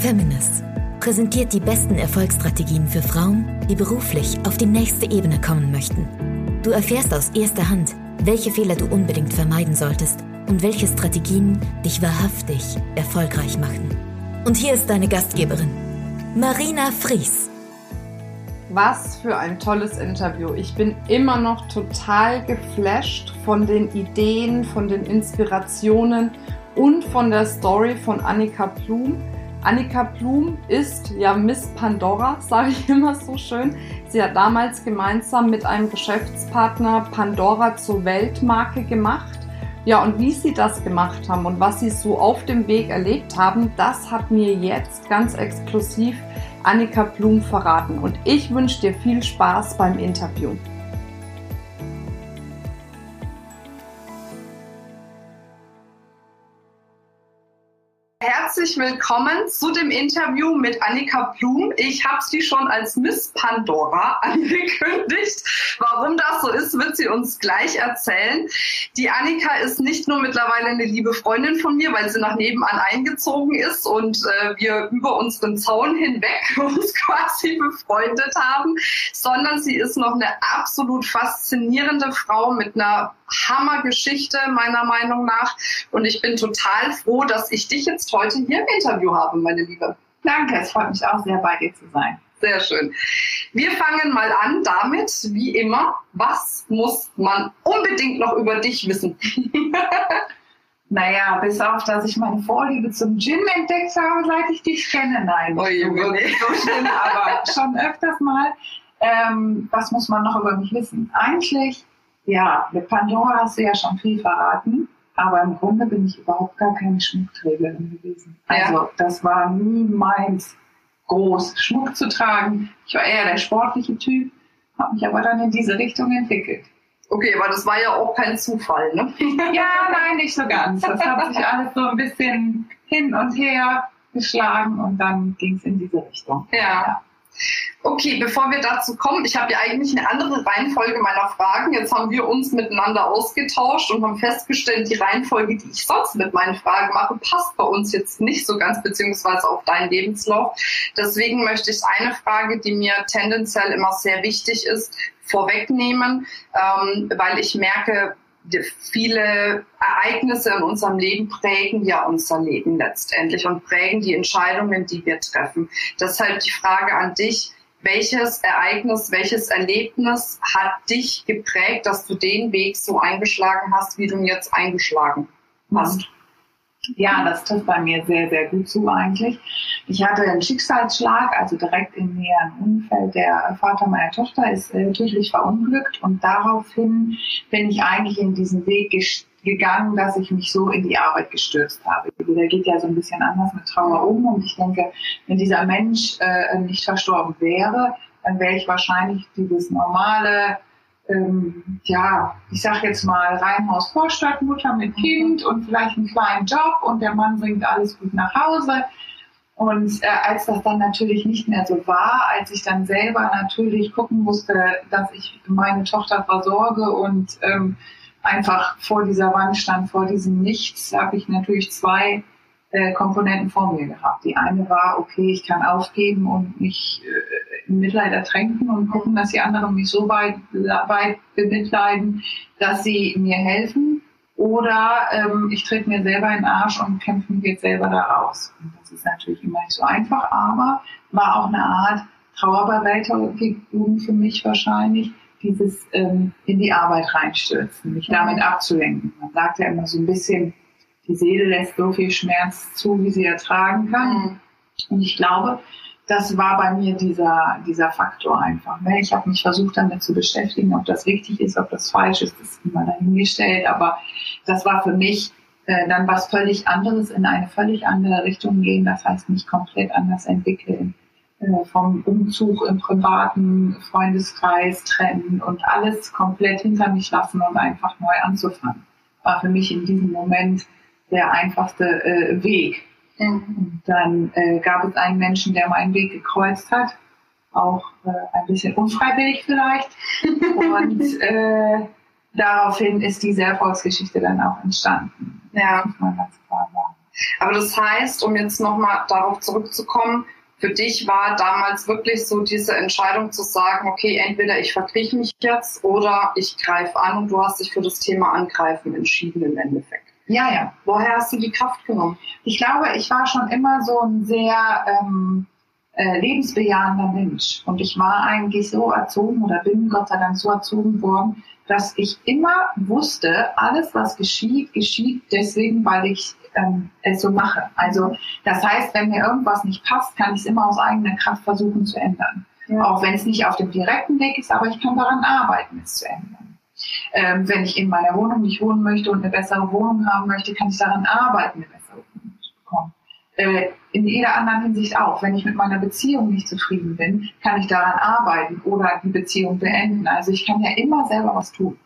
Feminist präsentiert die besten Erfolgsstrategien für Frauen, die beruflich auf die nächste Ebene kommen möchten. Du erfährst aus erster Hand, welche Fehler du unbedingt vermeiden solltest und welche Strategien dich wahrhaftig erfolgreich machen. Und hier ist deine Gastgeberin, Marina Fries. Was für ein tolles Interview. Ich bin immer noch total geflasht von den Ideen, von den Inspirationen und von der Story von Annika Blum. Annika Blum ist ja Miss Pandora, sage ich immer so schön. Sie hat damals gemeinsam mit einem Geschäftspartner Pandora zur Weltmarke gemacht. Ja, und wie sie das gemacht haben und was sie so auf dem Weg erlebt haben, das hat mir jetzt ganz exklusiv Annika Blum verraten. Und ich wünsche dir viel Spaß beim Interview. Herzlich willkommen zu dem Interview mit Annika Blum. Ich habe sie schon als Miss Pandora angekündigt. Warum das so ist, wird sie uns gleich erzählen. Die Annika ist nicht nur mittlerweile eine liebe Freundin von mir, weil sie nach nebenan eingezogen ist und äh, wir über unseren Zaun hinweg uns quasi befreundet haben, sondern sie ist noch eine absolut faszinierende Frau mit einer Hammergeschichte meiner Meinung nach. Und ich bin total froh, dass ich dich jetzt heute hier im Interview habe, meine Liebe. Danke, es freut mich auch sehr, bei dir zu sein. Sehr schön. Wir fangen mal an damit, wie immer, was muss man unbedingt noch über dich wissen? naja, bis auf, dass ich meine Vorliebe zum Gin entdeckt habe, seit ich dich kenne. Nein, nicht so, wirklich so schlimm, aber schon öfters mal. Ähm, was muss man noch über mich wissen? Eigentlich ja, mit Pandora hast du ja schon viel verraten, aber im Grunde bin ich überhaupt gar keine Schmuckträgerin gewesen. Also ja. das war nie meins, groß Schmuck zu tragen. Ich war eher der sportliche Typ, habe mich aber dann in diese Richtung entwickelt. Okay, aber das war ja auch kein Zufall, ne? ja, nein, nicht so ganz. Das hat sich alles so ein bisschen hin und her geschlagen und dann ging es in diese Richtung. ja. Okay, bevor wir dazu kommen, ich habe ja eigentlich eine andere Reihenfolge meiner Fragen. Jetzt haben wir uns miteinander ausgetauscht und haben festgestellt, die Reihenfolge, die ich sonst mit meinen Fragen mache, passt bei uns jetzt nicht so ganz, beziehungsweise auf deinen Lebenslauf. Deswegen möchte ich eine Frage, die mir tendenziell immer sehr wichtig ist, vorwegnehmen, ähm, weil ich merke, viele Ereignisse in unserem Leben prägen ja unser Leben letztendlich und prägen die Entscheidungen, die wir treffen. Deshalb die Frage an dich, welches Ereignis, welches Erlebnis hat dich geprägt, dass du den Weg so eingeschlagen hast, wie du ihn jetzt eingeschlagen hast? Ja, das trifft bei mir sehr, sehr gut zu eigentlich. Ich hatte einen Schicksalsschlag, also direkt im näheren Umfeld. Der Vater meiner Tochter ist äh, tödlich verunglückt und daraufhin bin ich eigentlich in diesen Weg gegangen, dass ich mich so in die Arbeit gestürzt habe. Der geht ja so ein bisschen anders mit Trauer um und ich denke, wenn dieser Mensch äh, nicht verstorben wäre, dann wäre ich wahrscheinlich dieses normale ähm, ja, ich sag jetzt mal Reihenhaus Vorstadtmutter mit Kind und vielleicht einen kleinen Job und der Mann bringt alles gut nach Hause. Und äh, als das dann natürlich nicht mehr so war, als ich dann selber natürlich gucken musste, dass ich meine Tochter versorge und ähm, einfach vor dieser Wand stand, vor diesem Nichts, habe ich natürlich zwei äh, Komponenten vor mir gehabt. Die eine war, okay, ich kann aufgeben und mich äh, in Mitleid ertränken und gucken, dass die anderen mich so weit, weit bemitleiden, dass sie mir helfen. Oder ähm, ich trete mir selber in den Arsch und kämpfe mich jetzt selber da raus. Und das ist natürlich immer nicht so einfach, aber war auch eine Art Trauerbewältigung für mich wahrscheinlich, dieses ähm, in die Arbeit reinstürzen, mich damit mhm. abzulenken. Man sagt ja immer so ein bisschen, die Seele lässt so viel Schmerz zu, wie sie ertragen kann. Mhm. Und ich glaube, das war bei mir dieser, dieser Faktor einfach. Ne? Ich habe mich versucht damit zu beschäftigen, ob das richtig ist, ob das falsch ist, das ist immer dahingestellt. Aber das war für mich äh, dann was völlig anderes, in eine völlig andere Richtung gehen. Das heißt, mich komplett anders entwickeln. Äh, vom Umzug im privaten Freundeskreis trennen und alles komplett hinter mich lassen und einfach neu anzufangen. War für mich in diesem Moment der einfachste äh, Weg. Mhm. Dann äh, gab es einen Menschen, der meinen Weg gekreuzt hat, auch äh, ein bisschen unfreiwillig vielleicht. Und äh, daraufhin ist diese Erfolgsgeschichte dann auch entstanden. Ja. Aber das heißt, um jetzt nochmal darauf zurückzukommen, für dich war damals wirklich so diese Entscheidung zu sagen, okay, entweder ich verkrieche mich jetzt oder ich greife an und du hast dich für das Thema Angreifen entschieden im Endeffekt. Ja, ja. Woher hast du die Kraft genommen? Ich glaube, ich war schon immer so ein sehr ähm, äh, lebensbejahender Mensch. Und ich war eigentlich so erzogen oder bin Gott sei Dank so erzogen worden, dass ich immer wusste, alles, was geschieht, geschieht deswegen, weil ich ähm, es so mache. Also das heißt, wenn mir irgendwas nicht passt, kann ich es immer aus eigener Kraft versuchen zu ändern. Ja. Auch wenn es nicht auf dem direkten Weg ist, aber ich kann daran arbeiten, es zu ändern. Ähm, wenn ich in meiner Wohnung nicht wohnen möchte und eine bessere Wohnung haben möchte, kann ich daran arbeiten, eine bessere Wohnung zu bekommen. Äh, in jeder anderen Hinsicht auch. Wenn ich mit meiner Beziehung nicht zufrieden bin, kann ich daran arbeiten oder die Beziehung beenden. Also ich kann ja immer selber was tun.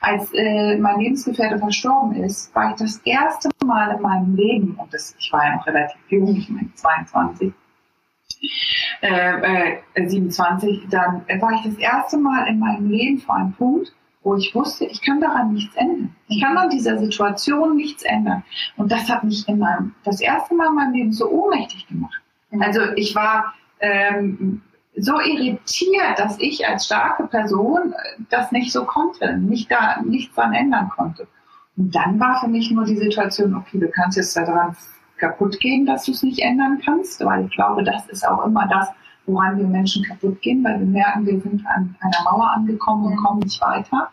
Als äh, mein Lebensgefährte verstorben ist, war ich das erste Mal in meinem Leben, und das, ich war ja noch relativ jung, ich meine 22, äh, äh, 27, dann war ich das erste Mal in meinem Leben vor einem Punkt, wo ich wusste, ich kann daran nichts ändern. Ich kann an dieser Situation nichts ändern. Und das hat mich in meinem, das erste Mal in meinem Leben so ohnmächtig gemacht. Mhm. Also ich war ähm, so irritiert, dass ich als starke Person äh, das nicht so konnte, nicht da nichts dran ändern konnte. Und dann war für mich nur die Situation, okay, du kannst jetzt daran kaputt gehen, dass du es nicht ändern kannst, weil ich glaube, das ist auch immer das, woran wir Menschen kaputt gehen, weil wir merken, wir sind an einer Mauer angekommen und kommen nicht weiter.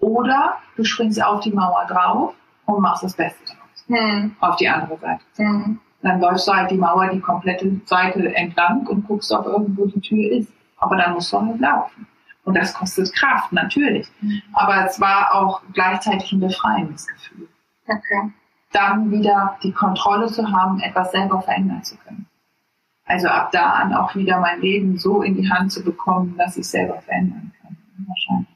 Oder du springst auf die Mauer drauf und machst das Beste draus. Hm. Auf die andere Seite. Hm. Dann läufst du halt die Mauer die komplette Seite entlang und guckst, ob irgendwo die Tür ist. Aber dann musst du halt laufen. Und das kostet Kraft, natürlich. Mhm. Aber es war auch gleichzeitig ein befreiendes Gefühl. Okay. Dann wieder die Kontrolle zu haben, etwas selber verändern zu können. Also ab da an auch wieder mein Leben so in die Hand zu bekommen, dass ich selber verändern kann. Wahrscheinlich.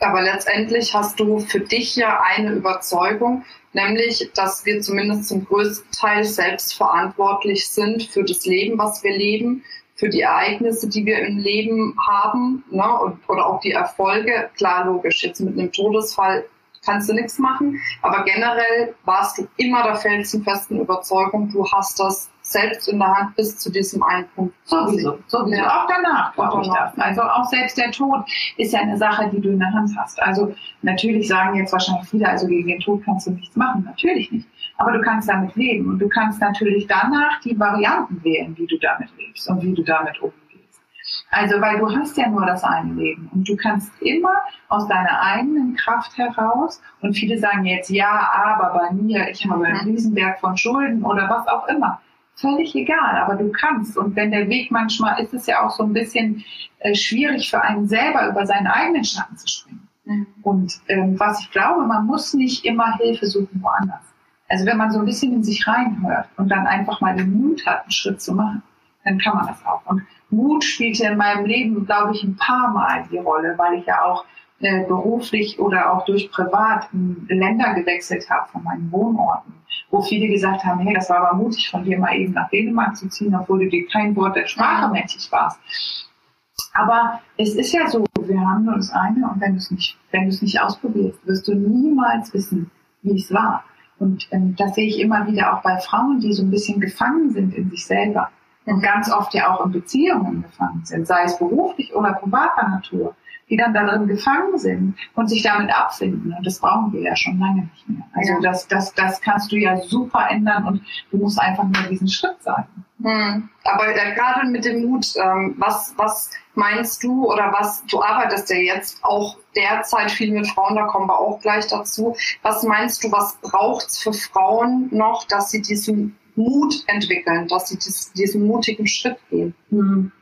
Aber letztendlich hast du für dich ja eine Überzeugung, nämlich, dass wir zumindest zum größten Teil selbst verantwortlich sind für das Leben, was wir leben, für die Ereignisse, die wir im Leben haben, ne, und, oder auch die Erfolge. Klar, logisch, jetzt mit einem Todesfall kannst du nichts machen. Aber generell warst du immer der felsenfesten Überzeugung, du hast das selbst in der Hand bis zu diesem einen Punkt. Sowieso, sowieso. Ja. Auch danach, glaube ich das. Also auch selbst der Tod ist ja eine Sache, die du in der Hand hast. Also natürlich sagen jetzt wahrscheinlich viele, also gegen den Tod kannst du nichts machen. Natürlich nicht. Aber du kannst damit leben und du kannst natürlich danach die Varianten wählen, wie du damit lebst und wie du damit umgehst. Also, weil du hast ja nur das eine Leben und du kannst immer aus deiner eigenen Kraft heraus und viele sagen jetzt, ja, aber bei mir, ich habe einen mhm. Riesenberg von Schulden oder was auch immer. Völlig egal, aber du kannst. Und wenn der Weg manchmal ist es ja auch so ein bisschen äh, schwierig für einen selber über seinen eigenen Schatten zu springen. Mhm. Und ähm, was ich glaube, man muss nicht immer Hilfe suchen woanders. Also wenn man so ein bisschen in sich reinhört und dann einfach mal den Mut hat, einen Schritt zu machen, dann kann man das auch. Und Mut spielte in meinem Leben, glaube ich, ein paar Mal die Rolle, weil ich ja auch äh, beruflich oder auch durch privat Länder gewechselt habe von meinen Wohnorten, wo viele gesagt haben, hey, das war aber mutig von dir, mal eben nach Dänemark zu ziehen, obwohl du dir kein Wort der Sprache mächtig warst. Aber es ist ja so, wir haben das eine und wenn du es nicht, wenn du es nicht ausprobierst, wirst du niemals wissen, wie es war. Und ähm, das sehe ich immer wieder auch bei Frauen, die so ein bisschen gefangen sind in sich selber und ganz oft ja auch in Beziehungen gefangen sind, sei es beruflich oder privater Natur, die dann darin gefangen sind und sich damit abfinden. Und das brauchen wir ja schon lange nicht mehr. Also ja. das, das, das kannst du ja super ändern und du musst einfach nur diesen Schritt sagen. Hm. Aber äh, gerade mit dem Mut, ähm, was, was meinst du oder was, du arbeitest ja jetzt auch derzeit viel mit Frauen, da kommen wir auch gleich dazu. Was meinst du, was braucht es für Frauen noch, dass sie diesen Mut entwickeln, dass sie dies, diesen mutigen Schritt gehen. Hm.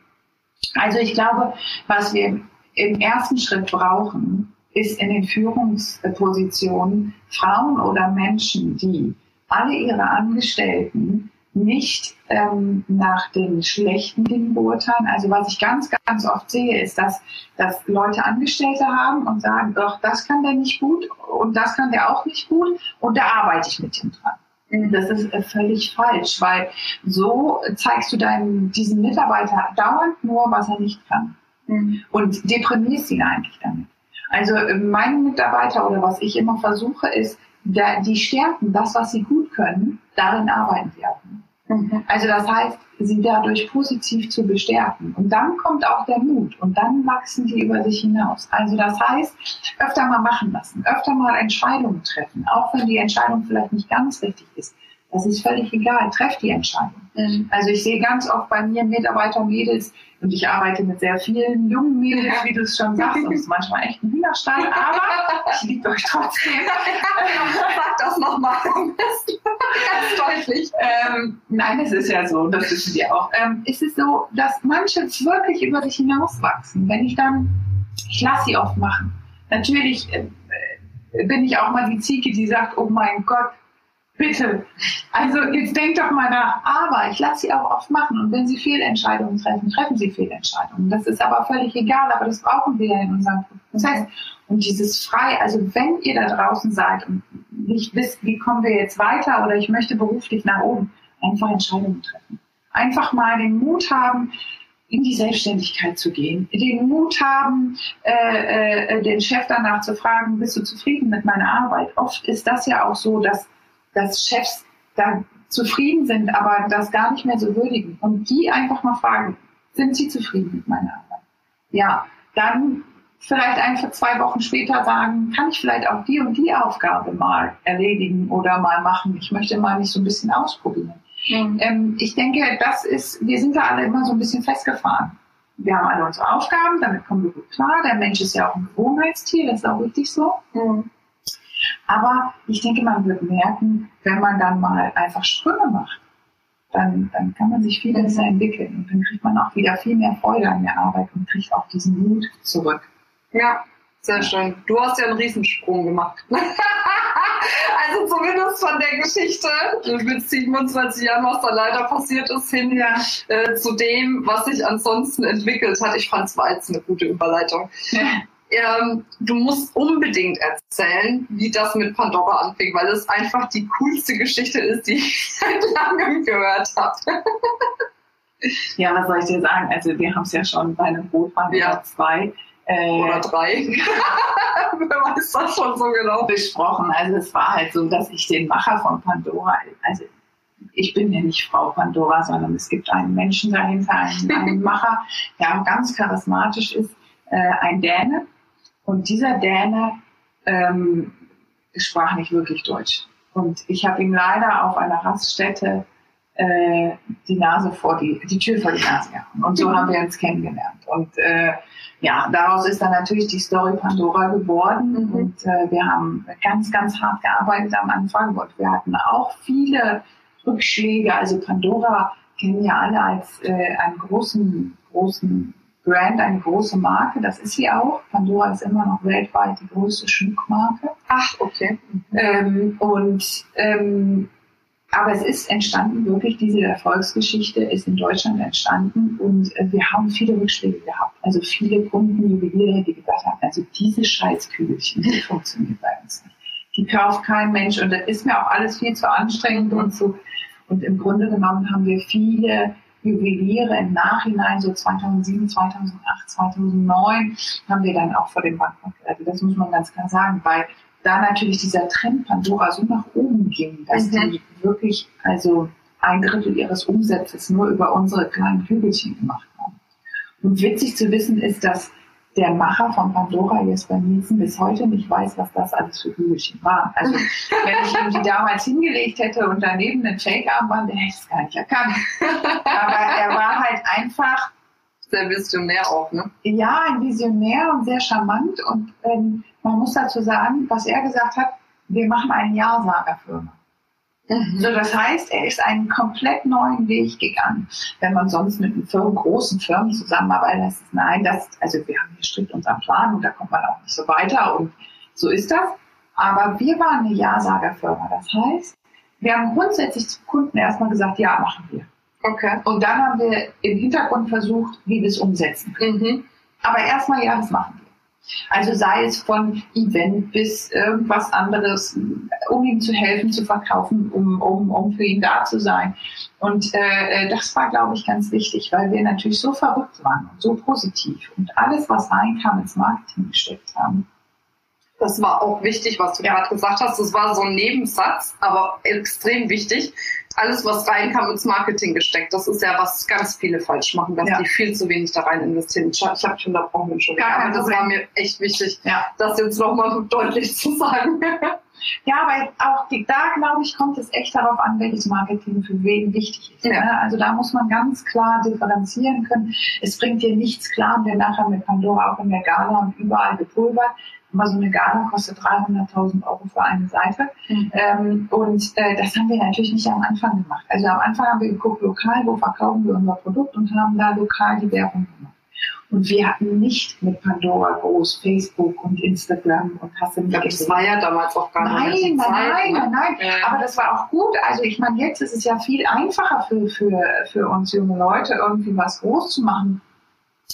Also ich glaube, was wir im ersten Schritt brauchen, ist in den Führungspositionen Frauen oder Menschen, die alle ihre Angestellten nicht ähm, nach den schlechten Dingen beurteilen. Also was ich ganz, ganz oft sehe, ist, dass, dass Leute Angestellte haben und sagen, doch, das kann der nicht gut und das kann der auch nicht gut und da arbeite ich mit ihm dran. Das ist äh, völlig falsch, weil so zeigst du deinem, diesem Mitarbeiter dauernd nur, was er nicht kann. Mhm. Und deprimierst ihn eigentlich damit. Also äh, meine Mitarbeiter oder was ich immer versuche, ist, die Stärken, das, was sie gut können, darin arbeiten sie auch. Mhm. Also das heißt, sie dadurch positiv zu bestärken. Und dann kommt auch der Mut und dann wachsen die über sich hinaus. Also das heißt, öfter mal machen lassen, öfter mal Entscheidungen treffen, auch wenn die Entscheidung vielleicht nicht ganz richtig ist. Das ist völlig egal, trefft die Entscheidung. Mhm. Also ich sehe ganz oft bei mir Mitarbeiter, Mädels, und ich arbeite mit sehr vielen jungen Mädels, wie du es schon sagst, und es ist manchmal echt ein Hühnerstall, aber ich liebe euch trotzdem. Sag das nochmal. Ganz deutlich. Ähm, nein, es ist ja so, das wissen wir auch. Ähm, es ist so, dass manche wirklich über sich hinauswachsen. Wenn ich dann, ich lasse sie oft machen. Natürlich äh, bin ich auch mal die Ziege, die sagt, oh mein Gott, Bitte. Also jetzt denkt doch mal nach. Aber ich lasse sie auch oft machen. Und wenn sie Fehlentscheidungen treffen, treffen sie Fehlentscheidungen. Das ist aber völlig egal, aber das brauchen wir ja in unserem Prozess. Und dieses frei, also wenn ihr da draußen seid und nicht wisst, wie kommen wir jetzt weiter oder ich möchte beruflich nach oben, einfach Entscheidungen treffen. Einfach mal den Mut haben, in die Selbstständigkeit zu gehen, den Mut haben, äh, äh, den Chef danach zu fragen, bist du zufrieden mit meiner Arbeit? Oft ist das ja auch so, dass dass Chefs da zufrieden sind, aber das gar nicht mehr so würdigen. Und die einfach mal fragen, sind sie zufrieden mit meiner Arbeit? Ja, dann vielleicht einfach zwei Wochen später sagen, kann ich vielleicht auch die und die Aufgabe mal erledigen oder mal machen. Ich möchte mal nicht so ein bisschen ausprobieren. Mhm. Ähm, ich denke, das ist, wir sind da alle immer so ein bisschen festgefahren. Wir haben alle unsere Aufgaben, damit kommen wir gut klar. Der Mensch ist ja auch ein Gewohnheitstier, das ist auch richtig so. Mhm. Aber ich denke, man wird merken, wenn man dann mal einfach Sprünge macht, dann, dann kann man sich viel besser entwickeln und dann kriegt man auch wieder viel mehr Freude an der Arbeit und kriegt auch diesen Mut zurück. Ja, sehr schön. Du hast ja einen Riesensprung gemacht. also zumindest von der Geschichte mit 27 Jahren, was da leider passiert ist, hin ja. äh, zu dem, was sich ansonsten entwickelt hat. Ich fand es war jetzt eine gute Überleitung. Ja ähm, du musst unbedingt erzählen, wie das mit Pandora anfing, weil es einfach die coolste Geschichte ist, die ich seit langem gehört habe. ja, was soll ich dir sagen? Also wir haben es ja schon bei einem Brotmann ja. zwei. Äh, oder drei. Wer weiß das schon so genau. Besprochen. Also es war halt so, dass ich den Macher von Pandora, also ich bin ja nicht Frau Pandora, sondern es gibt einen Menschen dahinter, einen, einen Macher, der auch ganz charismatisch ist, äh, ein Däne, und dieser Däne ähm, sprach nicht wirklich Deutsch. Und ich habe ihm leider auf einer Raststätte äh, die Nase vor die, die Tür vor die Nase gehauen. Und so haben wir uns kennengelernt. Und äh, ja, daraus ist dann natürlich die Story Pandora geworden. Mhm. Und äh, wir haben ganz, ganz hart gearbeitet am Anfang. Und wir hatten auch viele Rückschläge. Also Pandora kennen ja alle als äh, einen großen, großen Brand eine große Marke, das ist sie auch. Pandora ist immer noch weltweit die größte Schmuckmarke. Ach, okay. Ähm, und ähm, aber es ist entstanden, wirklich diese Erfolgsgeschichte ist in Deutschland entstanden und äh, wir haben viele Rückschläge gehabt. Also viele Kunden, Juweliere, die gesagt haben, also diese Scheißkügelchen, die funktioniert bei uns nicht. Die kauft kein Mensch und das ist mir auch alles viel zu anstrengend und so. Und im Grunde genommen haben wir viele Juweliere im Nachhinein, so 2007, 2008, 2009, haben wir dann auch vor dem Bankrott gerettet. Das muss man ganz klar sagen, weil da natürlich dieser Trend Pandora so nach oben ging, dass mhm. die wirklich also ein Drittel ihres Umsatzes nur über unsere kleinen Hügelchen gemacht haben. Und witzig zu wissen ist, dass der Macher von Pandora, Jesper Nielsen, bis heute nicht weiß, was das alles für Hügelchen waren. Also wenn ich ihm die damals hingelegt hätte und daneben einen Fake-Armband, der hätte ich es gar nicht erkannt. Aber er war halt einfach sehr visionär auch, ne? Ja, ein Visionär und sehr charmant. Und ähm, man muss dazu sagen, was er gesagt hat, wir machen eine Ja-Sager-Firma. Mhm. So, das heißt, er ist einen komplett neuen Weg gegangen. Wenn man sonst mit Firmen, großen Firmen zusammenarbeitet, heißt es nein, das, also wir haben hier strikt unseren Plan und da kommt man auch nicht so weiter und so ist das. Aber wir waren eine Ja-Sager-Firma. Das heißt, wir haben grundsätzlich zum Kunden erstmal gesagt, ja, machen wir. Okay. Und dann haben wir im Hintergrund versucht, wie wir es umsetzen können. Mhm. Aber erstmal, ja, das machen wir. Also sei es von Event bis irgendwas anderes, um ihm zu helfen, zu verkaufen, um, um, um für ihn da zu sein. Und äh, das war, glaube ich, ganz wichtig, weil wir natürlich so verrückt waren und so positiv und alles, was rein kam, ins Marketing gesteckt haben. Das war auch wichtig, was du gerade gesagt hast. Das war so ein Nebensatz, aber extrem wichtig. Alles, was reinkam, ins Marketing gesteckt. Das ist ja, was ganz viele falsch machen, dass ja. die viel zu wenig da rein investieren. Ich, habe dich unterbrochen, Entschuldigung. Aber das war mir echt wichtig, ja. das jetzt nochmal deutlich zu sagen. Ja, weil auch die, da, glaube ich, kommt es echt darauf an, welches Marketing für wen wichtig ist. Ja. Ne? Also da muss man ganz klar differenzieren können. Es bringt dir nichts klar, und wir nachher mit Pandora auch in der Gala und überall gepulvert. Aber so eine Gala kostet 300.000 Euro für eine Seite. Mhm. Ähm, und äh, das haben wir natürlich nicht am Anfang gemacht. Also am Anfang haben wir geguckt, lokal, wo verkaufen wir unser Produkt und haben da lokal die Werbung gemacht. Und wir hatten nicht mit Pandora groß Facebook und Instagram und hast du nicht Das war ja damals auch gar nein, nicht. Nein, Zeit, nein, ne? nein, nein. Ja. Aber das war auch gut. Also ich meine, jetzt ist es ja viel einfacher für, für, für uns junge Leute, irgendwie was groß zu machen.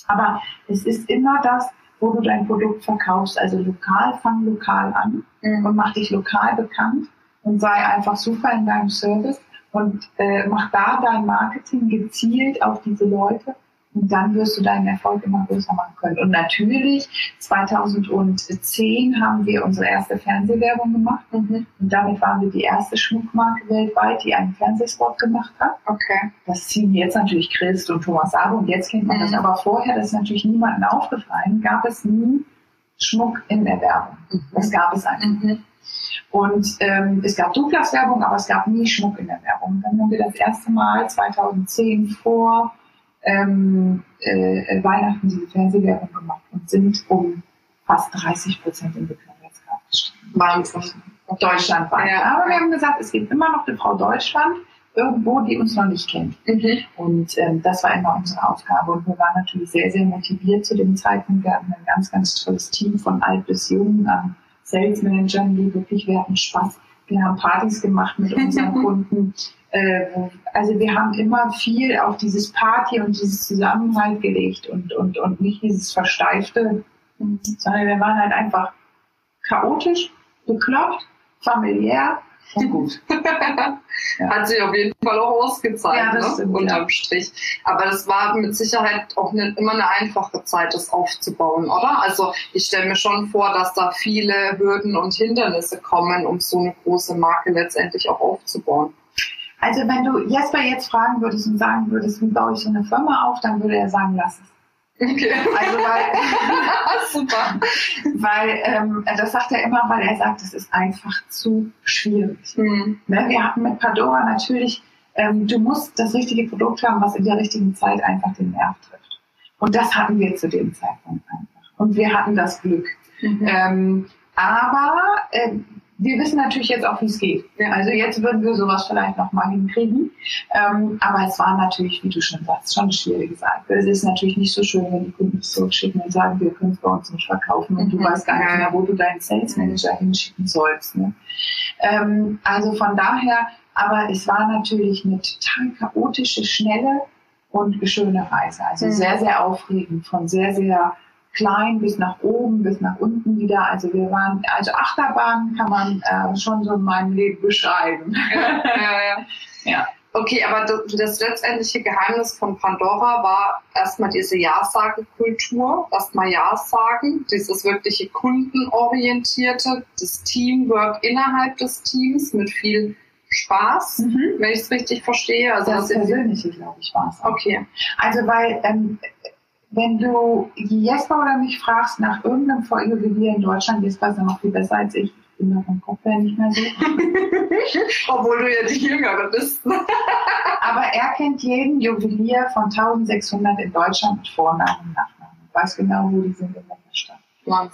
Aber es ist immer das, wo du dein Produkt verkaufst. Also lokal, fang lokal an mhm. und mach dich lokal bekannt und sei einfach super in deinem Service und äh, mach da dein Marketing gezielt auf diese Leute und dann wirst du deinen Erfolg immer größer machen können. Und natürlich, 2010 haben wir unsere erste Fernsehwerbung gemacht. Mhm. Und damit waren wir die erste Schmuckmarke weltweit, die einen Fernsehspot gemacht hat. Okay. Das ziehen jetzt natürlich Christ und Thomas Sabo und jetzt kennt man mhm. das. Aber vorher, das ist natürlich niemandem aufgefallen, gab es nie Schmuck in der Werbung. Mhm. Das gab es einfach. Mhm. Und ähm, es gab Douglas-Werbung, aber es gab nie Schmuck in der Werbung. Dann haben wir das erste Mal 2010 vor ähm, äh, Weihnachten diese Fernsehwerbung gemacht und sind um fast 30 Prozent in Bekanntheitsgrad gestiegen. Wahnsinn. Deutschlandweit. Ja. Aber wir haben gesagt, es gibt immer noch eine Frau Deutschland irgendwo, die uns noch nicht kennt. Mhm. Und ähm, das war immer unsere Aufgabe. Und wir waren natürlich sehr, sehr motiviert zu dem Zeitpunkt. Wir hatten ein ganz, ganz tolles Team von alt bis jung an Sales Managern, die wirklich, wir hatten Spaß. Wir haben Partys gemacht mit unseren Kunden. Äh, also wir haben immer viel auf dieses Party und dieses Zusammenhalt gelegt und, und, und nicht dieses Versteifte, sondern wir waren halt einfach chaotisch, bekloppt, familiär und gut. ja. Hat sich auf jeden Fall auch ausgezahlt, ja, ne? stimmt, unterm ja. Strich. Aber das war mit Sicherheit auch nicht immer eine einfache Zeit, das aufzubauen, oder? Also ich stelle mir schon vor, dass da viele Hürden und Hindernisse kommen, um so eine große Marke letztendlich auch aufzubauen. Also wenn du Jesper jetzt fragen würdest und sagen würdest, wie baue ich so eine Firma auf, dann würde er sagen, lass es. Okay. Also weil, super. Weil ähm, das sagt er immer, weil er sagt, es ist einfach zu schwierig. Mhm. Ne? Wir hatten mit Pandora natürlich, ähm, du musst das richtige Produkt haben, was in der richtigen Zeit einfach den Nerv trifft. Und das hatten wir zu dem Zeitpunkt einfach. Und wir hatten das Glück. Mhm. Ähm, aber äh, wir wissen natürlich jetzt auch, wie es geht. Also jetzt würden wir sowas vielleicht noch mal hinkriegen. Ähm, aber es war natürlich, wie du schon sagst, schon eine schwierige Sache. Es ist natürlich nicht so schön, wenn die Kunden es zurückschicken und sagen, wir können es bei uns nicht verkaufen und mhm. du weißt gar nicht mehr, wo du deinen Sales Manager hinschicken sollst. Ne? Ähm, also von daher, aber es war natürlich eine total chaotische, schnelle und schöne Reise. Also mhm. sehr, sehr aufregend, von sehr, sehr klein bis nach oben, bis nach unten wieder. Also wir waren, also Achterbahn kann man äh, schon so in meinem Leben beschreiben. Ja, ja, ja. ja. Okay, aber das, das, letztendliche Geheimnis von Pandora war erstmal diese Ja-Sage-Kultur, erstmal Ja sagen, dieses wirkliche kundenorientierte, das Teamwork innerhalb des Teams mit viel Spaß, mhm. wenn ich es richtig verstehe. Also das, das Persönliche, glaube ich, war es. Okay. Also weil ähm, wenn du Jesper oder mich fragst nach irgendeinem Vorjuwelier in Deutschland, Jesper ist ja noch viel besser als ich. Ich bin da vom Kopf her nicht mehr so. Obwohl du ja die Jüngere bist. Aber er kennt jeden Juwelier von 1600 in Deutschland mit Vornamen und Nachnamen. Weiß genau, wo die sind in welcher Stadt.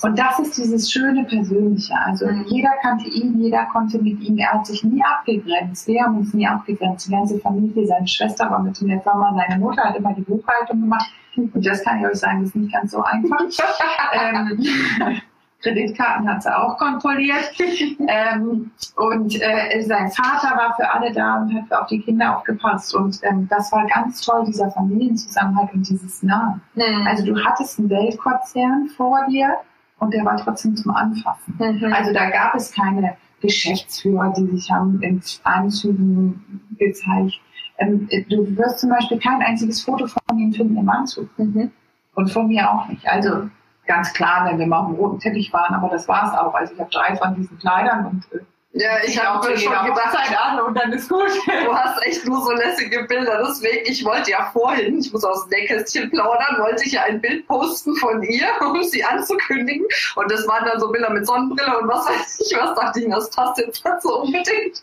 Und das ist dieses schöne Persönliche. Also mhm. jeder kannte ihn, jeder konnte mit ihm. Er hat sich nie abgegrenzt. Wir haben uns nie abgegrenzt. Die ganze Familie, seine Schwester war mit in der Firma, seine Mutter hat immer die Buchhaltung gemacht. Und das kann ich euch sagen, ist nicht ganz so einfach. ähm, Kreditkarten hat sie auch kontrolliert. ähm, und äh, sein Vater war für alle da und hat auf die Kinder aufgepasst. Und ähm, das war ganz toll, dieser Familienzusammenhalt und dieses Nah. Mhm. Also du hattest einen Weltkonzern vor dir und der war trotzdem zum Anfassen. Mhm. Also da gab es keine Geschäftsführer, die sich haben in Anzügen gezeigt. Ähm, du wirst zum Beispiel kein einziges Foto von ihm finden im Anzug. Mhm. Und von mir auch nicht. Also ganz klar, wenn wir mal auf dem roten Teppich waren, aber das war es auch. Also ich habe drei von diesen Kleidern und äh, ja, ich habe mir schon gedacht, an und dann ist gut. Du hast echt nur so lässige Bilder. Deswegen, ich wollte ja vorhin, ich muss aus dem Nähkästchen plaudern, wollte ich ja ein Bild posten von ihr, um sie anzukündigen. Und das waren dann so Bilder mit Sonnenbrille und was weiß ich was. Dachte ich, das passt jetzt so unbedingt.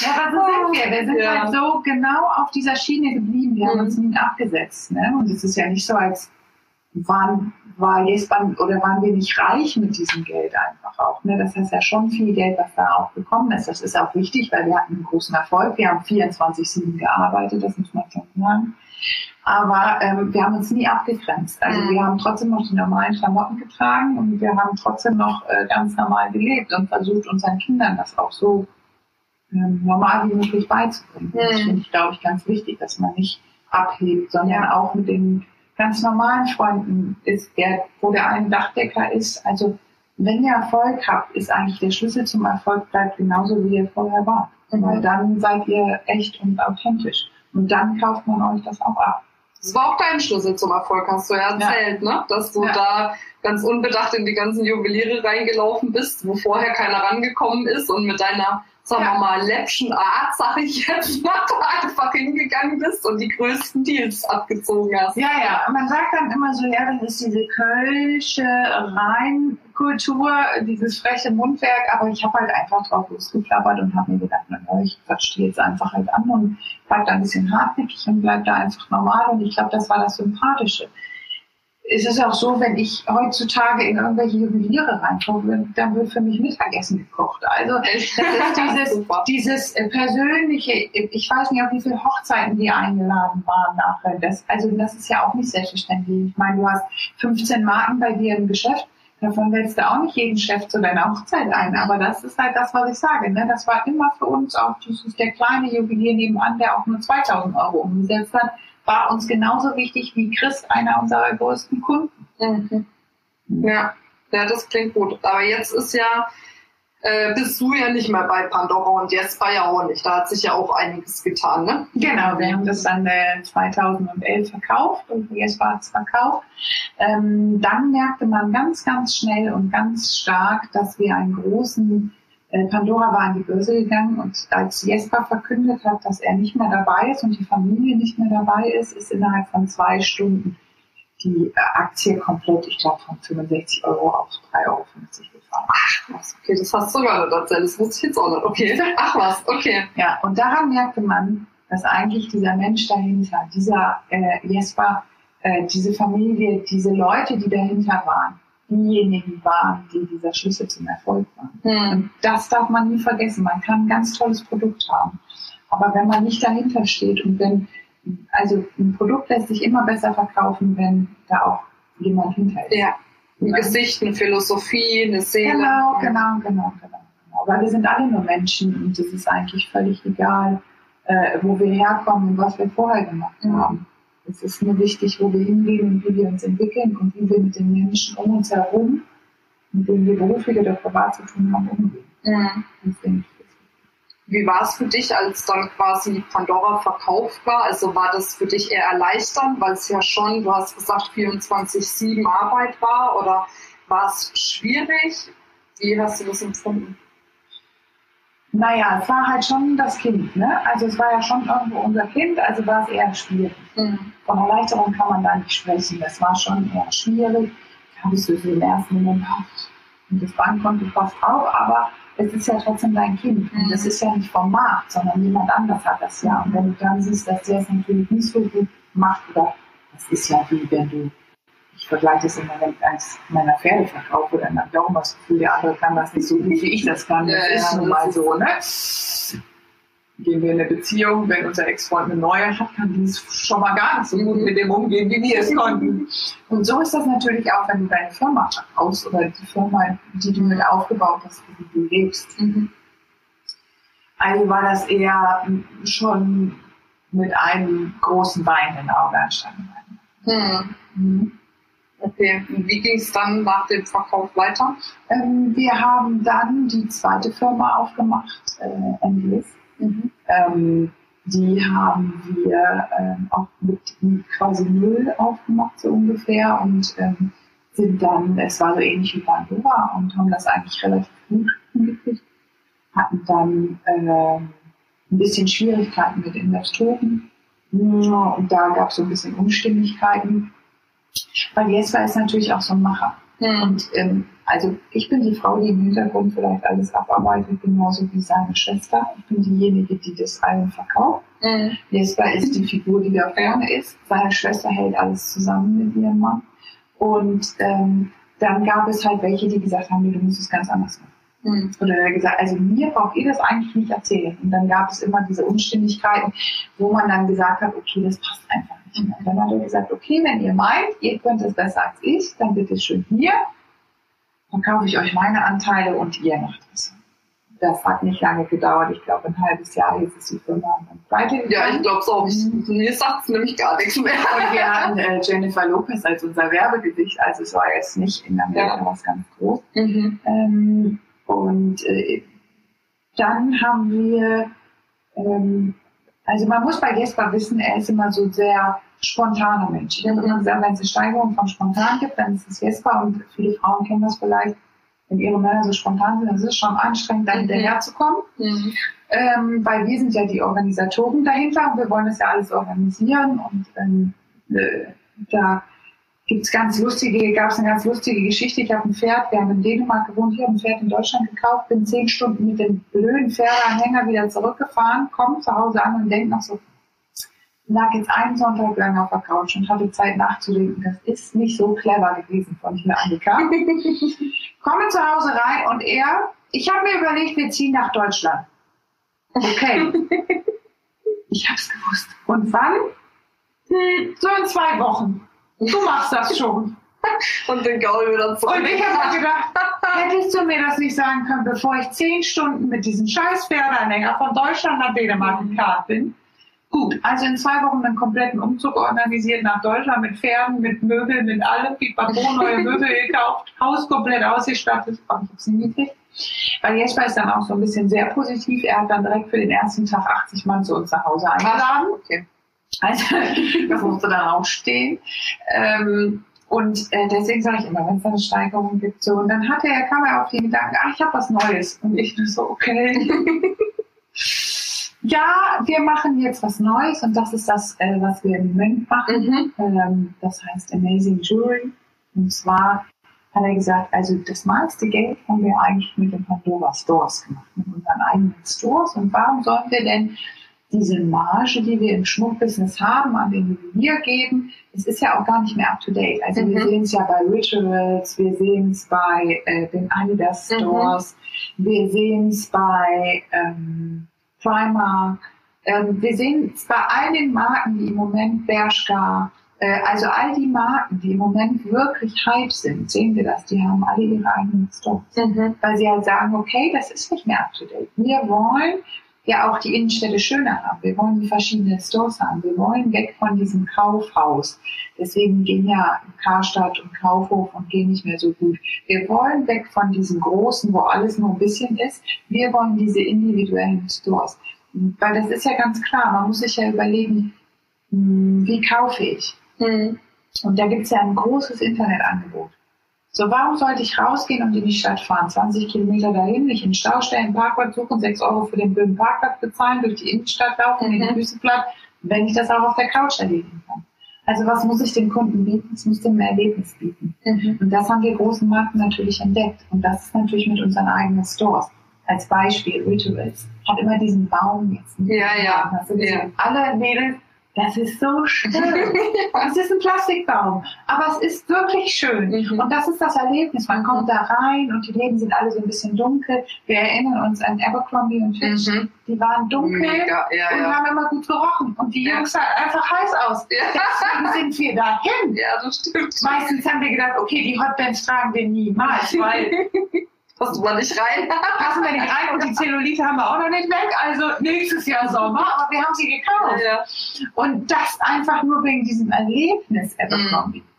Ja, aber so sind wir. Wir sind ja. halt so genau auf dieser Schiene geblieben. Wir mhm. haben uns nie abgesetzt. Ne? Und es ist ja nicht so, als waren, war Jespan oder waren wir nicht reich mit diesem Geld einfach auch. Ne? Das heißt ja schon viel Geld, was da auch gekommen ist. Das ist auch wichtig, weil wir hatten einen großen Erfolg. Wir haben 24-7 gearbeitet, das muss man schon sagen. Aber ähm, wir haben uns nie abgegrenzt. Also mhm. wir haben trotzdem noch die normalen Klamotten getragen und wir haben trotzdem noch äh, ganz normal gelebt und versucht unseren Kindern das auch so ähm, normal wie möglich beizubringen. Mhm. Das finde ich, glaube ich, ganz wichtig, dass man nicht abhebt, sondern ja. auch mit den ganz normalen Freunden ist, der, wo der ein Dachdecker ist. Also wenn ihr Erfolg habt, ist eigentlich der Schlüssel zum Erfolg bleibt genauso wie ihr vorher wart. Mhm. Weil dann seid ihr echt und authentisch. Und dann kauft man euch das auch ab. Das war auch dein Schlüssel zum Erfolg, hast du ja erzählt, ja. ne? Dass du ja. da ganz unbedacht in die ganzen Juweliere reingelaufen bist, wo vorher keiner rangekommen ist und mit deiner sagen wir mal, läppschen Art, sag ich jetzt mal, einfach hingegangen bist und die größten Deals abgezogen hast. Ja, ja, man sagt dann immer so, ja, das ist diese kölsche Rheinkultur, dieses freche Mundwerk, aber ich habe halt einfach drauf losgeklappert und habe mir gedacht, na, ich verstehe jetzt einfach halt an und bleib da ein bisschen hartnäckig und bleib da einfach normal. Und ich glaube, das war das Sympathische es ist auch so, wenn ich heutzutage in irgendwelche Juweliere reinkomme, dann wird für mich Mittagessen gekocht. Also das ist dieses, dieses äh, persönliche, ich weiß nicht, auf wie viele Hochzeiten die eingeladen waren nachher. Das, also das ist ja auch nicht selbstverständlich. Ich meine, du hast 15 Marken bei dir im Geschäft, davon wählst du auch nicht jeden Chef zu deiner Hochzeit ein. Aber das ist halt das, was ich sage. Ne? Das war immer für uns auch, das ist der kleine Juwelier nebenan, der auch nur 2000 Euro umgesetzt hat war uns genauso wichtig wie Chris, einer unserer größten Kunden. Mhm. Ja. ja, das klingt gut. Aber jetzt ist ja, äh, bist du ja nicht mehr bei Pandora und jetzt bei ja auch nicht. Da hat sich ja auch einiges getan, ne? Genau, wir haben das dann äh, 2011 verkauft und jetzt war es verkauft. Ähm, dann merkte man ganz, ganz schnell und ganz stark, dass wir einen großen äh, Pandora war an die Börse gegangen und als Jesper verkündet hat, dass er nicht mehr dabei ist und die Familie nicht mehr dabei ist, ist innerhalb von zwei Stunden die äh, Aktie komplett, ich glaube, von 65 Euro auf 3,50 Euro gefallen. Ach was, okay, das hast du gerade erzählt, das wusste ich jetzt auch nicht. Okay, ach was, okay. Ja, und daran merkte man, dass eigentlich dieser Mensch dahinter, dieser äh, Jesper, äh, diese Familie, diese Leute, die dahinter waren, diejenigen waren, die dieser Schlüssel zum Erfolg waren. Mhm. Und das darf man nie vergessen. Man kann ein ganz tolles Produkt haben. Aber wenn man nicht dahinter steht und wenn, also ein Produkt lässt sich immer besser verkaufen, wenn da auch jemand hinter ist. Ja. Ein Gesicht, eine Philosophie, eine Seele. Genau, genau, genau, genau. genau. Weil wir sind alle nur Menschen und es ist eigentlich völlig egal, äh, wo wir herkommen und was wir vorher gemacht mhm. haben. Es ist nur wichtig, wo wir hingehen und wie wir uns entwickeln und wie wir mit den Menschen um uns herum, mit denen wir beruflich oder privat zu tun haben, umgehen. Mhm. Wie war es für dich, als dann quasi Pandora verkauft war? Also war das für dich eher erleichternd, weil es ja schon, du hast gesagt, 24-7 Arbeit war oder war es schwierig? Wie hast du das empfunden? Naja, es war halt schon das Kind, ne? Also es war ja schon irgendwo unser Kind, also war es eher schwierig. Mhm. Von Erleichterung kann man da nicht sprechen. Das war schon eher schwierig. Da habe ich so im ersten Moment und das Bankkonto passt auch, aber es ist ja trotzdem dein Kind. Und das ist ja nicht vom Markt, sondern jemand anders hat das ja. Und wenn du dann siehst, dass der es natürlich nicht so gut macht, oder das ist ja wie wenn du ich vergleiche es immer, ich eins meiner Pferde verkaufe, dann habe ich auch immer das Gefühl, der andere kann das nicht so gut, wie ich das kann. Das ja, ist nun mal so, ne? Gehen wir in eine Beziehung, wenn unser Ex-Freund eine neue hat, kann die schon mal gar nicht so gut mit dem umgehen, wie wir es konnten. Und so ist das natürlich auch, wenn du deine Firma verkaufst oder die Firma, die du mit aufgebaut hast, wie du lebst. Mhm. Also war das eher schon mit einem großen Bein in den Augen anstanden. Mhm. Mhm. Okay, wie ging es dann nach dem Verkauf weiter? Ähm, wir haben dann die zweite Firma aufgemacht, äh, Endless. Mhm. Ähm, die haben wir ähm, auch mit, quasi null aufgemacht, so ungefähr. Und ähm, sind dann, es war so ähnlich wie Pandora und haben das eigentlich relativ gut hingekriegt, hatten dann äh, ein bisschen Schwierigkeiten mit Investoren und da gab es so ein bisschen Unstimmigkeiten. Weil Jesper ist natürlich auch so ein Macher. Mhm. Und ähm, also ich bin die Frau, die im Hintergrund vielleicht alles abarbeitet, genauso wie seine Schwester. Ich bin diejenige, die das allen verkauft. Mhm. Jesper ist die Figur, die da vorne ist. Seine Schwester hält alles zusammen mit ihrem Mann. Und ähm, dann gab es halt welche, die gesagt haben, du musst es ganz anders machen. Mhm. Oder er gesagt, also mir braucht ihr das eigentlich nicht erzählen. Und dann gab es immer diese Unstimmigkeiten, wo man dann gesagt hat, okay, das passt einfach. Und dann hat er gesagt, okay, wenn ihr meint, ihr könnt es besser als ich, dann bitte schön hier, dann kaufe ich euch meine Anteile und ihr macht es. Das hat nicht lange gedauert. Ich glaube, ein halbes Jahr jetzt ist die Firma pleite. Ja, ich glaube so. Mhm. Mir sagt es nämlich gar nichts mehr. Und wir hatten äh, Jennifer Lopez als unser Werbegesicht. Also es war jetzt nicht in Amerika ja. was ganz groß. Mhm. Ähm, und äh, dann haben wir, ähm, also man muss bei Jesper wissen, er ist immer so sehr spontaner Mensch. Ich habe immer gesagt, wenn es eine Steigerung von spontan gibt, dann ist es Jesper und viele Frauen kennen das vielleicht, wenn ihre Männer so spontan sind, dann ist es schon anstrengend, da mhm. hinterher zu kommen. Mhm. Ähm, weil wir sind ja die Organisatoren dahinter und wir wollen das ja alles organisieren und ähm, äh, da gibt's ganz lustige, gab es eine ganz lustige Geschichte. Ich habe ein Pferd, wir haben in Dänemark gewohnt, ich habe ein Pferd in Deutschland gekauft, bin zehn Stunden mit dem blöden Pferdeanhänger wieder zurückgefahren, komme zu Hause an und denke noch so, lag jetzt einen Sonntag lang auf der Couch und hatte Zeit nachzudenken. Das ist nicht so clever gewesen von hier, Annika. Komme zu Hause rein und er, ich habe mir überlegt, wir ziehen nach Deutschland. Okay. ich hab's gewusst. Und wann? Hm, so in zwei Wochen. Du machst das schon. Und den Gaul wieder zurück. Und ich habe mir gedacht, hättest du mir das nicht sagen können, bevor ich zehn Stunden mit diesem scheiß Pferdeanhänger von Deutschland nach Dänemark gekarrt bin? Gut, also in zwei Wochen einen kompletten Umzug organisiert nach Deutschland mit Pferden, mit Möbeln, mit allem, Baron neue Möbel gekauft, Haus komplett ausgestattet, aber ich hab's hingekriegt. Weil Jesper ist dann auch so ein bisschen sehr positiv. Er hat dann direkt für den ersten Tag 80 Mann zu uns nach Hause eingeladen. Okay. Also das musste dann auch stehen. Ähm, und äh, deswegen sage ich immer, wenn es eine Steigerung gibt, so. Und dann hatte er, kam er auf den Gedanken, ach, ich habe was Neues. Und ich so, okay. ja, wir machen jetzt was Neues und das ist das, äh, was wir im Moment machen. Mhm. Ähm, das heißt Amazing Jewelry. Und zwar hat er gesagt, also das meiste Geld haben wir eigentlich mit den Pandora Stores gemacht, mit unseren eigenen Stores. Und warum sollen wir denn diese Marge, die wir im Schmuckbusiness haben, an den wir geben, es ist ja auch gar nicht mehr up to date. Also mhm. wir sehen es ja bei Rituals, wir sehen es bei äh, den Adidas mhm. Stores, mhm. wir sehen es bei ähm, Primark, ähm, wir sehen es bei all den Marken, die im Moment Bershka, äh, also all die Marken, die im Moment wirklich Hype sind, sehen wir das, die haben alle ihre eigenen Stores. Mhm. Weil sie halt sagen, okay, das ist nicht mehr up to date. Wir wollen ja auch die Innenstädte schöner haben. Wir wollen die verschiedenen Stores haben. Wir wollen weg von diesem Kaufhaus. Deswegen gehen ja Karstadt und Kaufhof und gehen nicht mehr so gut. Wir wollen weg von diesem großen, wo alles nur ein bisschen ist. Wir wollen diese individuellen Stores. Weil das ist ja ganz klar. Man muss sich ja überlegen, hm, wie kaufe ich? Hm. Und da gibt es ja ein großes Internetangebot. So, warum sollte ich rausgehen und in die Stadt fahren? 20 Kilometer dahin, mich in Stau stellen, Parkplatz suchen, 6 Euro für den blöden Parkplatz bezahlen, durch die Innenstadt laufen, mhm. in den Füße platt, wenn ich das auch auf der Couch erledigen kann. Also was muss ich dem Kunden bieten? Es muss dem ein Erlebnis bieten. Mhm. Und das haben wir großen Marken natürlich entdeckt. Und das ist natürlich mit unseren eigenen Stores. Als Beispiel, Rituals hat immer diesen Baum jetzt. Ja, ja. Also ja. Alle Mädels das ist so schön. es ist ein Plastikbaum, aber es ist wirklich schön. Mhm. Und das ist das Erlebnis. Man kommt da rein und die Läden sind alle so ein bisschen dunkel. Wir erinnern uns an Abercrombie und Fitch. Mhm. Die waren dunkel Mega, ja, und ja. haben immer gut gerochen. Und die Jungs sahen einfach heiß aus. Deswegen sind wir dahin. Ja, das stimmt. Meistens haben wir gedacht, okay, die Hotbands tragen wir niemals, weil Passen wir nicht rein. Passen wir nicht rein und die Zellulite haben wir auch noch nicht weg. Also nächstes Jahr Sommer, aber wir haben sie gekauft. Ja. Und das einfach nur wegen diesem Erlebnis Abercrombie. Mhm.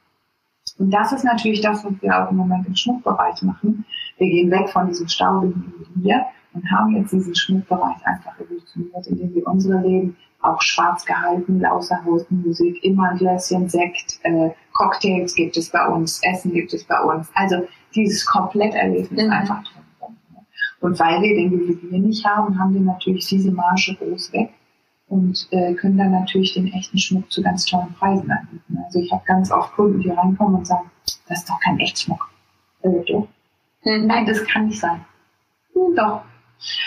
Und das ist natürlich das, was wir auch im Moment im Schmuckbereich machen. Wir gehen weg von diesem staubigen hier und haben jetzt diesen Schmuckbereich einfach evolutioniert, indem wir unsere Leben auch schwarz gehalten, außer Musik, immer ein Gläschen Sekt, äh, Cocktails gibt es bei uns, Essen gibt es bei uns. Also dieses Kompletterlebnis mhm. einfach drin. Und weil wir den Juwelier nicht haben, haben wir natürlich diese Marge groß weg und äh, können dann natürlich den echten Schmuck zu ganz tollen Preisen anbieten. Also ich habe ganz oft Kunden, die reinkommen und sagen, das ist doch kein Echtschmuck. Äh, doch. Mhm. Nein, das kann nicht sein. Hm, doch.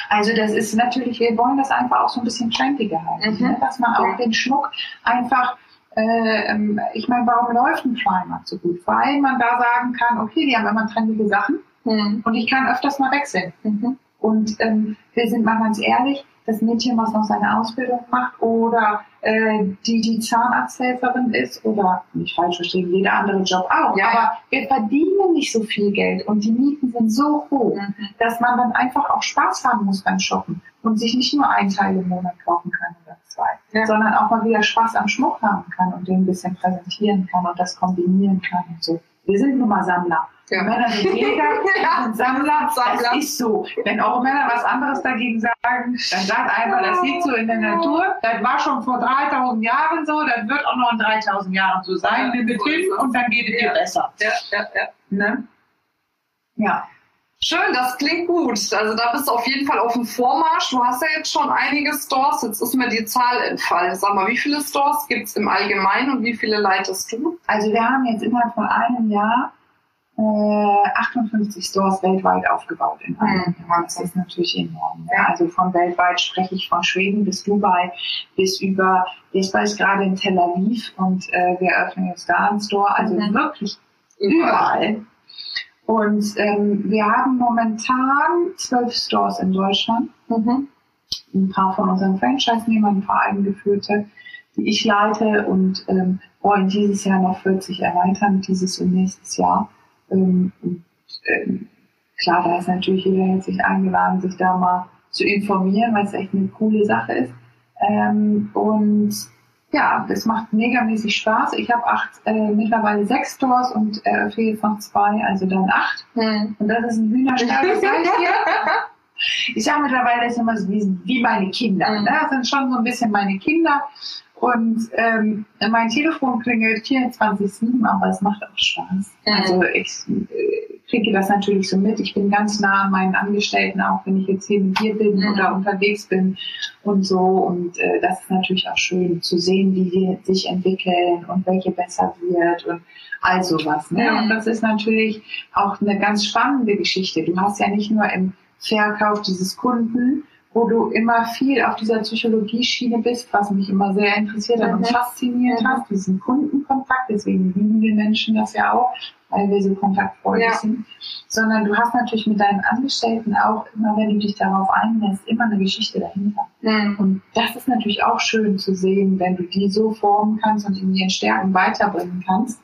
Also das ist natürlich, wir wollen das einfach auch so ein bisschen trendiger halten, mhm. ne? dass man auch den Schmuck einfach ich meine, warum läuft ein Primark so gut? Weil man da sagen kann, okay, die haben immer trendige Sachen mhm. und ich kann öfters mal wechseln. Mhm. Und ähm, wir sind mal ganz ehrlich, das Mädchen, was noch seine Ausbildung macht oder äh, die die Zahnarzthelferin ist oder nicht falsch verstehen, jeder andere Job auch. Ja, aber wir verdienen nicht so viel Geld und die Mieten sind so hoch, mhm. dass man dann einfach auch Spaß haben muss beim Shoppen und sich nicht nur ein Teil im Monat kaufen kann zwei, ja. sondern auch mal wieder Spaß am Schmuck haben kann und den ein bisschen präsentieren kann und das kombinieren kann und so. Wir sind nun mal Sammler. Ja. Männer sind Jäger, ja. sind Sammler. Sammler. Das ist so. Wenn eure Männer was anderes dagegen sagen, dann sagt einfach, das liegt so in der Natur. Das war schon vor 3000 Jahren so, das wird auch noch in 3000 Jahren so sein. Ja, so hin und dann geht es dir besser. Ja, ja, ja. Ne? Ja. Schön, das klingt gut. Also da bist du auf jeden Fall auf dem Vormarsch. Du hast ja jetzt schon einige Stores. Jetzt ist mir die Zahl entfallen. Sag mal, wie viele Stores gibt es im Allgemeinen und wie viele leitest du? Also wir haben jetzt innerhalb von einem Jahr äh, 58 Stores weltweit aufgebaut in einem mhm. Jahr. Das ist natürlich enorm. Ja. Also von weltweit spreche ich von Schweden bis Dubai bis über, jetzt war ich gerade in Tel Aviv und äh, wir öffnen jetzt da einen Store. Also mhm. wirklich überall. Und ähm, wir haben momentan zwölf Stores in Deutschland. Mhm. Ein paar von unseren Franchise-Nehmern, ein paar eingeführte, die ich leite und ähm, wollen dieses Jahr noch 40 erweitern, dieses und nächstes Jahr. Ähm, und, ähm, klar, da ist natürlich jeder herzlich eingeladen, sich da mal zu informieren, weil es echt eine coole Sache ist. Ähm, und ja, das macht megamäßig Spaß. Ich habe acht, äh, mittlerweile sechs Stores und äh, fehlt noch zwei, also dann acht. Hm. Und das ist ein sage ich sage mittlerweile, das ist immer so wie, wie meine Kinder. Mhm. Ne? Das sind schon so ein bisschen meine Kinder. Und ähm, mein Telefon klingelt 24-7, aber es macht auch Spaß. Mhm. Also ich äh, kriege das natürlich so mit. Ich bin ganz nah an meinen Angestellten, auch wenn ich jetzt hier mit dir bin mhm. oder unterwegs bin und so. Und äh, das ist natürlich auch schön zu sehen, wie die sich entwickeln und welche besser wird und all sowas. Ne? Mhm. Und das ist natürlich auch eine ganz spannende Geschichte. Du hast ja nicht nur im Verkauf dieses Kunden, wo du immer viel auf dieser Psychologie-Schiene bist, was mich immer sehr interessiert hat mhm. und fasziniert mhm. hat, diesen Kundenkontakt. Deswegen lieben wir Menschen das ja auch, weil wir so kontaktfreudig ja. sind. Sondern du hast natürlich mit deinen Angestellten auch immer, wenn du dich darauf einlässt, immer eine Geschichte dahinter. Mhm. Und das ist natürlich auch schön zu sehen, wenn du die so formen kannst und in ihren Stärken weiterbringen kannst,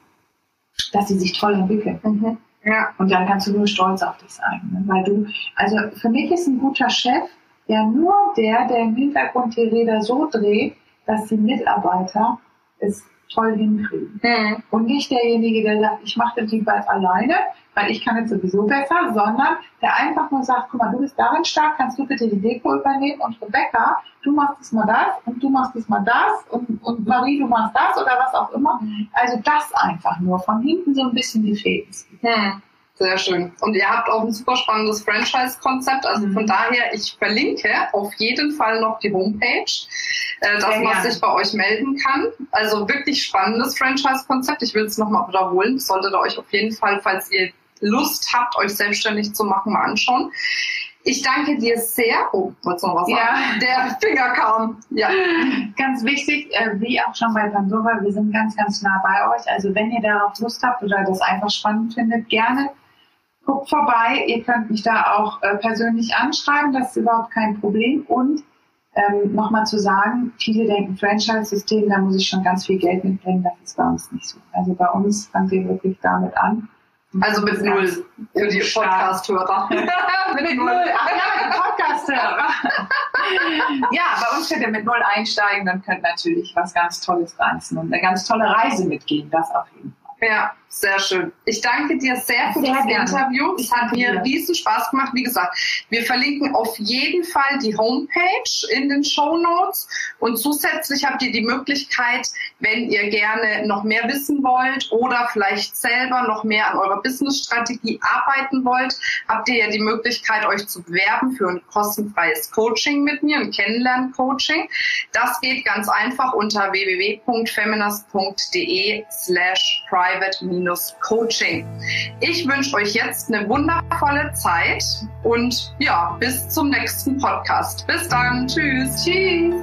dass sie sich toll entwickeln. Mhm. Ja. Und dann kannst du nur stolz auf dich sein. Ne? Weil du, also für mich ist ein guter Chef, ja nur der, der im Hintergrund die Räder so dreht, dass die Mitarbeiter es toll hinkriegen. Mhm. Und nicht derjenige, der sagt, ich mache das lieber alleine, weil ich kann es sowieso besser, sondern der einfach nur sagt, guck mal, du bist darin stark, kannst du bitte die Deko übernehmen und Rebecca, du machst es mal das und du machst es mal das und, und Marie, du machst das oder was auch immer. Mhm. Also das einfach nur von hinten so ein bisschen die Fäden. Mhm. Sehr schön. Und ihr habt auch ein super spannendes Franchise-Konzept. Also von mhm. daher, ich verlinke auf jeden Fall noch die Homepage, äh, dass man sich bei euch melden kann. Also wirklich spannendes Franchise-Konzept. Ich will es nochmal wiederholen. solltet ihr euch auf jeden Fall, falls ihr Lust habt, euch selbstständig zu machen, mal anschauen. Ich danke dir sehr. Oh, wolltest du noch was sagen? Ja. Der Finger kam. Ja. Ganz wichtig, äh, wie auch schon bei Pandora, wir sind ganz, ganz nah bei euch. Also wenn ihr darauf Lust habt oder das einfach spannend findet, gerne guckt vorbei. Ihr könnt mich da auch äh, persönlich anschreiben, das ist überhaupt kein Problem. Und ähm, nochmal zu sagen, viele denken Franchise-System, da muss ich schon ganz viel Geld mitbringen. Das ist bei uns nicht so. Also bei uns fangen wir wirklich damit an. Also mit null für die Podcast-Hörer. mit null. Ach ja, die Podcast-Hörer. ja, bei uns könnt ihr mit null einsteigen und könnt natürlich was ganz Tolles reißen und eine ganz tolle Reise mitgehen. Das auf jeden Fall. Ja, sehr schön. Ich danke dir sehr für sehr das gerne. Interview. Es hat mir riesen Spaß gemacht. Wie gesagt, wir verlinken auf jeden Fall die Homepage in den Show Notes und zusätzlich habt ihr die Möglichkeit, wenn ihr gerne noch mehr wissen wollt oder vielleicht selber noch mehr an eurer Businessstrategie arbeiten wollt, habt ihr ja die Möglichkeit, euch zu bewerben für ein kostenfreies Coaching mit mir, ein Kennenlern-Coaching. Das geht ganz einfach unter www.feminist.de slash private-coaching. Ich wünsche euch jetzt eine wundervolle Zeit und ja, bis zum nächsten Podcast. Bis dann. Tschüss. Tschüss.